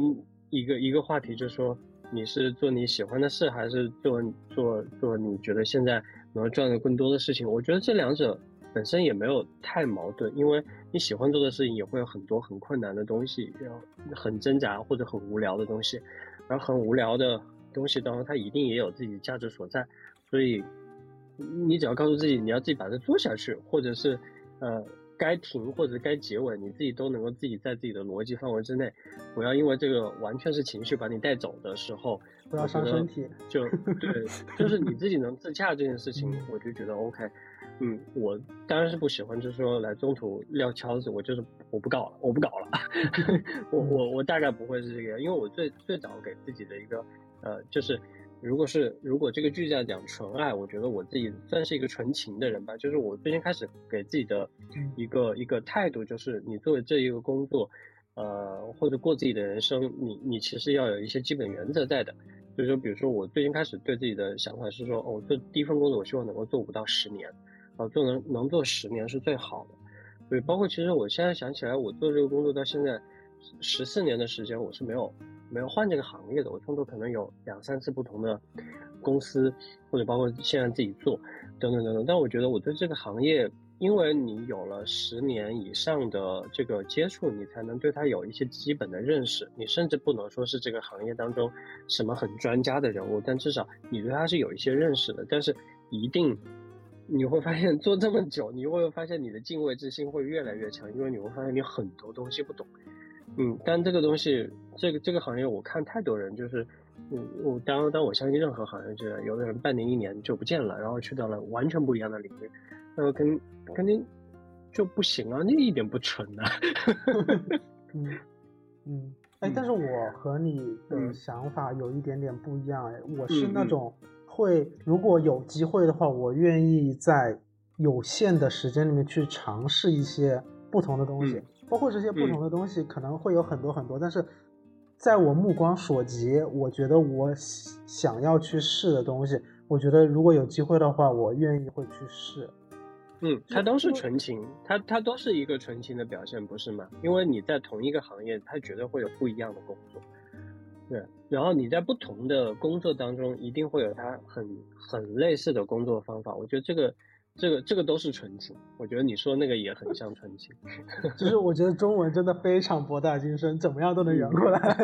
一个一个话题，就是说你是做你喜欢的事，还是做做做你觉得现在能赚的更多的事情？我觉得这两者本身也没有太矛盾，因为你喜欢做的事情也会有很多很困难的东西，要很挣扎或者很无聊的东西，而很无聊的东西当中，它一定也有自己的价值所在，所以。你只要告诉自己，你要自己把它做下去，或者是，呃，该停或者该结尾，你自己都能够自己在自己的逻辑范围之内，不要因为这个完全是情绪把你带走的时候，不要伤身体。就对，就是你自己能自洽这件事情，我就觉得 OK。嗯，我当然是不喜欢，就是说来中途撂挑子，我就是我不搞了，我不搞了。<laughs> 我我我大概不会是这个样，因为我最最早给自己的一个呃，就是如果是如果这个剧要讲纯爱，我觉得我自己算是一个纯情的人吧。就是我最近开始给自己的一个一个态度，就是你作为这一个工作，呃，或者过自己的人生，你你其实要有一些基本原则在的。所以说，比如说我最近开始对自己的想法是说，哦，做第一份工作，我希望能够做五到十年。啊，做能能做十年是最好的，对，包括其实我现在想起来，我做这个工作到现在十四年的时间，我是没有没有换这个行业的，我中途可能有两三次不同的公司，或者包括现在自己做等等等等。但我觉得我对这个行业，因为你有了十年以上的这个接触，你才能对它有一些基本的认识。你甚至不能说是这个行业当中什么很专家的人物，但至少你对它是有一些认识的。但是一定。你会发现做这么久，你会发现你的敬畏之心会越来越强，因为你会发现你很多东西不懂。嗯，但这个东西，这个这个行业，我看太多人就是，嗯，我当当我相信任何行业，就是有的人半年一年就不见了，然后去到了完全不一样的领域，那肯肯定就不行啊，那一点不纯啊。嗯 <laughs> 嗯，哎，但是我和你的想法有一点点不一样，哎，我是那种。会，如果有机会的话，我愿意在有限的时间里面去尝试一些不同的东西，包括这些不同的东西可能会有很多很多，但是在我目光所及，我觉得我想要去试的东西，我觉得如果有机会的话，我愿意会去试。嗯，它都是纯情，它它都是一个纯情的表现，不是吗？因为你在同一个行业，它绝对会有不一样的工作。对，然后你在不同的工作当中，一定会有它很很类似的工作方法。我觉得这个，这个，这个都是纯情。我觉得你说那个也很像纯情。<laughs> 就是我觉得中文真的非常博大精深，怎么样都能圆过来。<laughs>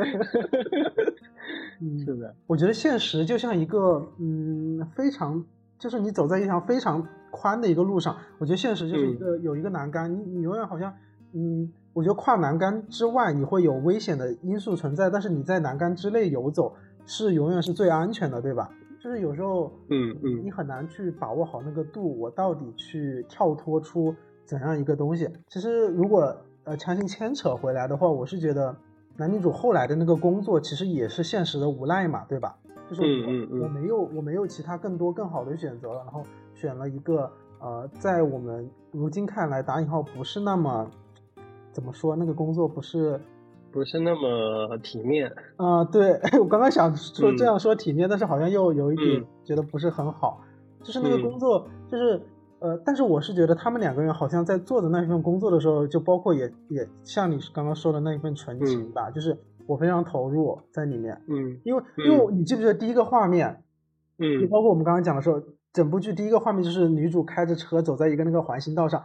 嗯是的，我觉得现实就像一个，嗯，非常，就是你走在一条非常宽的一个路上。我觉得现实就是一个有一个栏杆，你你永远好像，嗯。我觉得跨栏杆之外，你会有危险的因素存在，但是你在栏杆之内游走是永远是最安全的，对吧？就是有时候，嗯嗯，你很难去把握好那个度，我到底去跳脱出怎样一个东西？其实如果呃强行牵扯回来的话，我是觉得男女主后来的那个工作其实也是现实的无奈嘛，对吧？就是我我没有我没有其他更多更好的选择了，然后选了一个呃在我们如今看来打引号不是那么。怎么说？那个工作不是，不是那么体面啊？对，<laughs> 我刚刚想说这样说体面，但是好像又有一点觉得不是很好。就是那个工作，就是呃，但是我是觉得他们两个人好像在做的那一份工作的时候，就包括也也像你刚刚说的那一份纯情吧，就是我非常投入在里面。嗯，因为因为你记不记得第一个画面？嗯，就包括我们刚刚讲的时候，整部剧第一个画面就是女主开着车走在一个那个环形道上。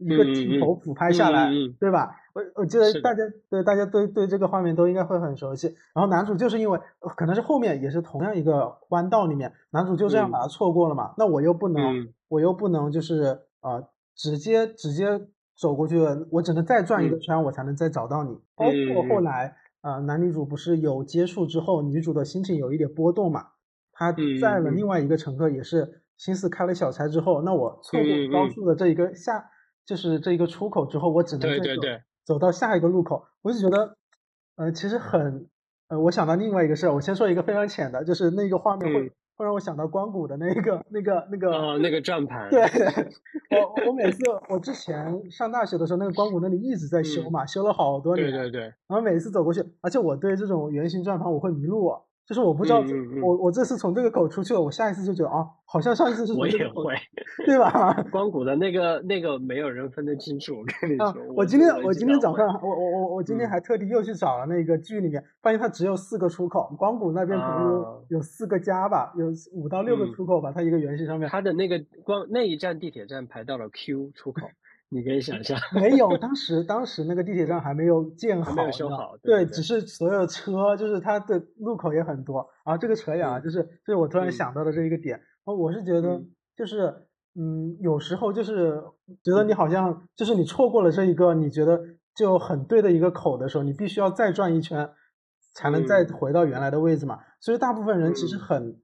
一个镜头俯拍下来，对吧？我我记得大家对大家对对这个画面都应该会很熟悉。然后男主就是因为可能是后面也是同样一个弯道里面，男主就这样把它错过了嘛。那我又不能，我又不能就是呃直接直接走过去，我只能再转一个圈，我才能再找到你。包括后来呃男女主不是有接触之后，女主的心情有一点波动嘛？她载了另外一个乘客，也是心思开了小差之后，那我错过高速的这一个下。就是这一个出口之后，我只能对对对走到下一个路口。我就觉得，呃，其实很，呃，我想到另外一个事儿。我先说一个非常浅的，就是那个画面会会让我想到光谷的那个那个那个哦，那个转盘。对，我我每次我之前上大学的时候，那个光谷那里一直在修嘛，修了好多年。对对对。然后每次走过去，而且我对这种圆形转盘我会迷路。就是我不知道，我我这次从这个口出去了，我下一次就觉得啊，好像上一次是我也会，<laughs> 对吧？<laughs> 光谷的那个那个没有人分得清楚，我跟你说。我今天我今天早上我我我我今天还特地又去找了那个剧里面，发现它只有四个出口，光谷那边可能有有四个加吧，有五到六个出口吧，它一个圆形上面。它的那个光那一站地铁站排到了 Q 出口。你可以想象，没有，当时当时那个地铁站还没有建好，没有修好，对，只是所有车，就是它的路口也很多。啊，这个扯远啊，就是就是我突然想到的这一个点。哦，我是觉得就是，嗯，有时候就是觉得你好像就是你错过了这一个你觉得就很对的一个口的时候，你必须要再转一圈，才能再回到原来的位置嘛。所以大部分人其实很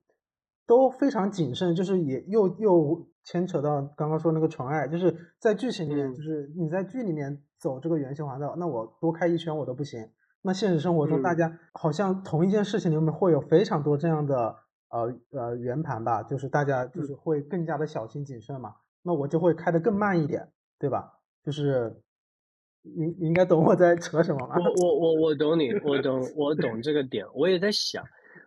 都非常谨慎，就是也又又牵扯到刚刚说那个纯爱，就是在剧情里面，就是你在剧里面走这个圆形环道，那我多开一圈我都不行。那现实生活中，大家好像同一件事情里面会有非常多这样的。呃呃，圆盘吧，就是大家就是会更加的小心谨慎嘛，那我就会开的更慢一点，对吧？就是你你应该懂我在扯什么吧？<laughs> 我我我我懂你，我懂我懂这个点，我也在想，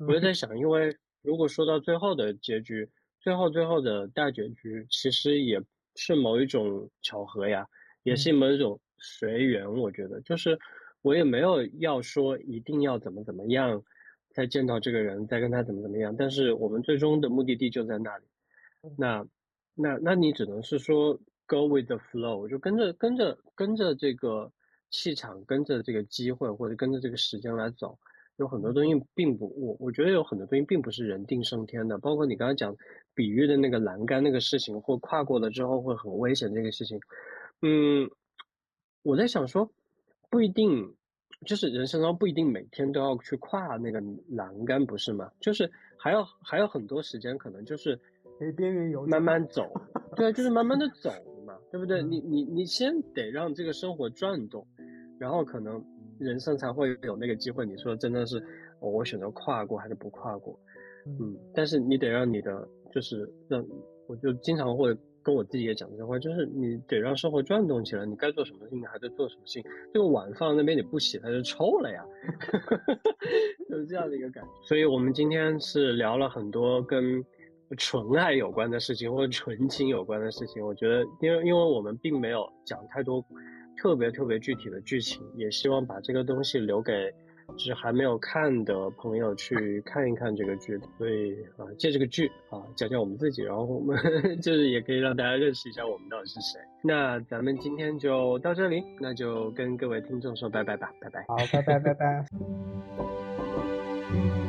我也在想，因为如果说到最后的结局，最后最后的大结局，其实也是某一种巧合呀，也是某一种随缘。我觉得，就是我也没有要说一定要怎么怎么样。再见到这个人，再跟他怎么怎么样，但是我们最终的目的地就在那里。那，那，那你只能是说 go with the flow，就跟着跟着跟着这个气场，跟着这个机会，或者跟着这个时间来走。有很多东西并不，我我觉得有很多东西并不是人定胜天的。包括你刚才讲比喻的那个栏杆那个事情，或跨过了之后会很危险这个事情。嗯，我在想说，不一定。就是人生中不一定每天都要去跨那个栏杆，不是吗？就是还有还有很多时间，可能就是边缘游，慢慢走。<laughs> 对啊，就是慢慢的走 <laughs> 嘛，对不对？你你你先得让这个生活转动，然后可能人生才会有那个机会。你说真的是我选择跨过还是不跨过？嗯，但是你得让你的就是让，我就经常会。跟我自己也讲这话，就是你得让生活转动起来，你该做什么事情还在做什么事情。这个碗放在那边你不洗，它就臭了呀，<laughs> 就是这样的一个感觉。所以我们今天是聊了很多跟纯爱有关的事情，或者纯情有关的事情。我觉得，因为因为我们并没有讲太多特别特别具体的剧情，也希望把这个东西留给。就是还没有看的朋友去看一看这个剧，所以啊，借这个剧啊，讲讲我们自己，然后我们 <laughs> 就是也可以让大家认识一下我们到底是谁。那咱们今天就到这里，那就跟各位听众说拜拜吧，拜拜。好，拜拜拜拜。<laughs>